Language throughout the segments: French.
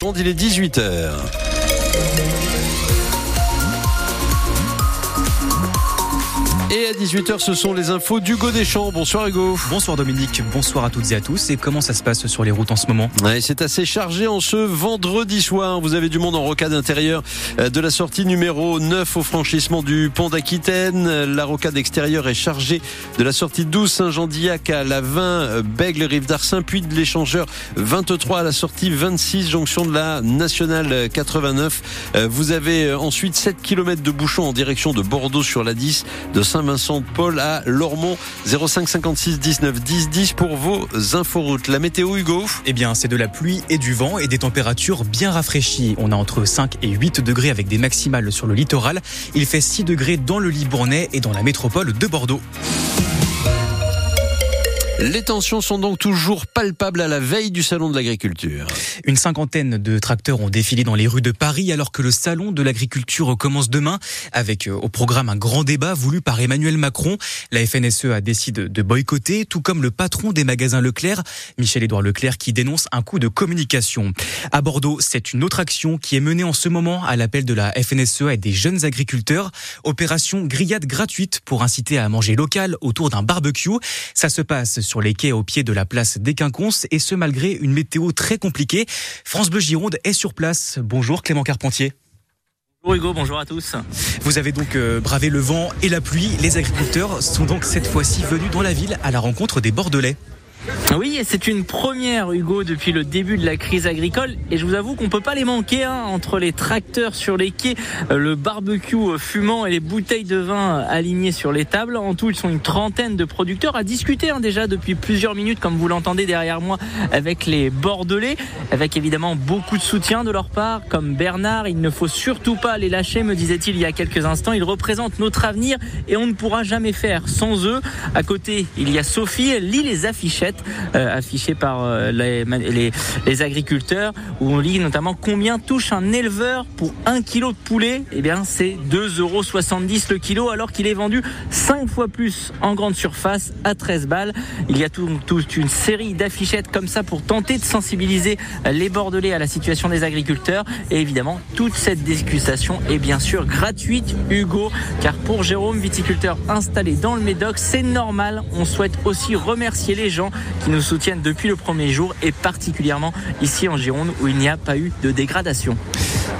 Il est 18h. Et à 18h, ce sont les infos d'Hugo Deschamps. Bonsoir Hugo. Bonsoir Dominique, bonsoir à toutes et à tous. Et comment ça se passe sur les routes en ce moment? Ouais, C'est assez chargé en ce vendredi soir. Vous avez du monde en rocade intérieure euh, de la sortie numéro 9 au franchissement du pont d'Aquitaine. La rocade extérieure est chargée de la sortie 12 Saint-Jean-d'Illac à la 20 euh, Bègle Rive d'Arcin, puis de l'échangeur 23 à la sortie 26 jonction de la nationale 89. Euh, vous avez ensuite 7 km de bouchons en direction de Bordeaux sur la 10 de Saint Saint-Vincent de Paul à Lormont 05 56 19 10 10 pour vos inforoutes. La météo Hugo Eh bien c'est de la pluie et du vent et des températures bien rafraîchies. On a entre 5 et 8 degrés avec des maximales sur le littoral. Il fait 6 degrés dans le Libournais et dans la métropole de Bordeaux. Les tensions sont donc toujours palpables à la veille du salon de l'agriculture. Une cinquantaine de tracteurs ont défilé dans les rues de Paris alors que le salon de l'agriculture commence demain avec euh, au programme un grand débat voulu par Emmanuel Macron. La FNSE a décidé de boycotter, tout comme le patron des magasins Leclerc, Michel-Édouard Leclerc, qui dénonce un coup de communication. À Bordeaux, c'est une autre action qui est menée en ce moment à l'appel de la FNSE et des jeunes agriculteurs. Opération grillade gratuite pour inciter à manger local autour d'un barbecue. Ça se passe sur les quais au pied de la place des Quinconces et ce malgré une météo très compliquée. France Bleu Gironde est sur place. Bonjour Clément Carpentier. Bonjour Hugo, bonjour à tous. Vous avez donc euh, bravé le vent et la pluie. Les agriculteurs sont donc cette fois-ci venus dans la ville à la rencontre des Bordelais. Oui, c'est une première, Hugo, depuis le début de la crise agricole. Et je vous avoue qu'on peut pas les manquer, hein, entre les tracteurs sur les quais, euh, le barbecue euh, fumant et les bouteilles de vin alignées sur les tables. En tout, ils sont une trentaine de producteurs à discuter hein, déjà depuis plusieurs minutes, comme vous l'entendez derrière moi, avec les Bordelais, avec évidemment beaucoup de soutien de leur part, comme Bernard. Il ne faut surtout pas les lâcher, me disait-il il y a quelques instants. Ils représentent notre avenir et on ne pourra jamais faire sans eux. À côté, il y a Sophie, elle lit les affichettes euh, affiché par euh, les, agriculteurs où on lit notamment combien touche un éleveur pour un kilo de poulet. Eh bien, c'est 2,70 euros le kilo alors qu'il est vendu 5 fois plus en grande surface à 13 balles. Il y a toute une série d'affichettes comme ça pour tenter de sensibiliser les Bordelais à la situation des agriculteurs. Et évidemment, toute cette dégustation est bien sûr gratuite, Hugo, car pour Jérôme, viticulteur installé dans le Médoc, c'est normal. On souhaite aussi remercier les gens qui nous soutiennent depuis le premier jour et particulièrement ici en Gironde où il n'y a pas eu de dégradation.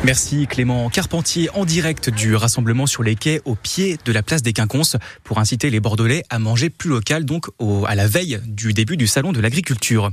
Merci Clément Carpentier en direct du rassemblement sur les quais au pied de la place des Quinconces pour inciter les Bordelais à manger plus local donc à la veille du début du salon de l'agriculture.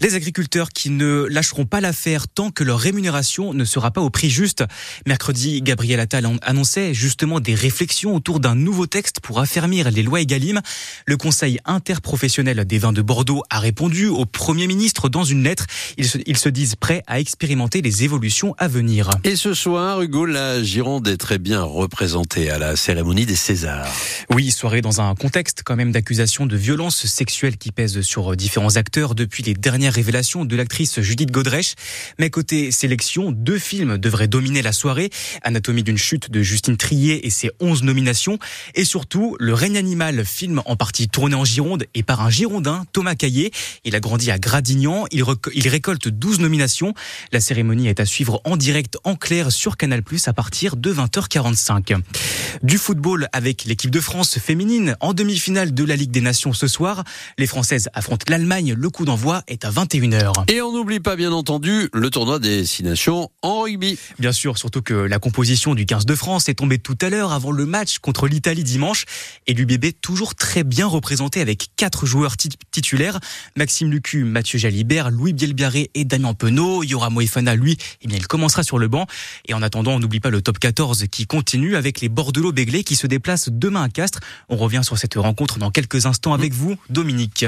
Les agriculteurs qui ne lâcheront pas l'affaire tant que leur rémunération ne sera pas au prix juste. Mercredi, Gabriel Attal annonçait justement des réflexions autour d'un nouveau texte pour affermir les lois Egalim. Le Conseil interprofessionnel des vins de Bordeaux a répondu au Premier ministre dans une lettre. Se, ils se disent prêts à expérimenter les évolutions à venir. Et ce soir, Hugo, la Gironde est très bien représentée à la cérémonie des Césars. Oui, soirée dans un contexte quand même d'accusations de violences sexuelles qui pèsent sur différents acteurs depuis les dernières révélations de l'actrice Judith Godrèche. Mais côté sélection, deux films devraient dominer la soirée. Anatomie d'une chute de Justine Trier et ses 11 nominations. Et surtout, Le règne animal, film en partie tourné en Gironde et par un Girondin, Thomas Caillé. Il a grandi à Gradignan. Il, il récolte 12 nominations. La cérémonie est à suivre en direct clair sur Canal Plus à partir de 20h45. Du football avec l'équipe de France féminine en demi-finale de la Ligue des Nations ce soir. Les Françaises affrontent l'Allemagne. Le coup d'envoi est à 21h. Et on n'oublie pas bien entendu le tournoi des Six Nations en rugby. Bien sûr, surtout que la composition du 15 de France est tombée tout à l'heure avant le match contre l'Italie dimanche. Et l'UBB toujours très bien représenté avec quatre joueurs titulaires. Maxime Lucu, Mathieu Jalibert, Louis Bielbiaré et Damien Penaud. Yora Moefana, lui, eh bien, il commencera sur le banc. Et en attendant, on n'oublie pas le top 14 qui continue avec les Bordelot-Béglés qui se déplacent demain à Castres. On revient sur cette rencontre dans quelques instants avec vous, Dominique.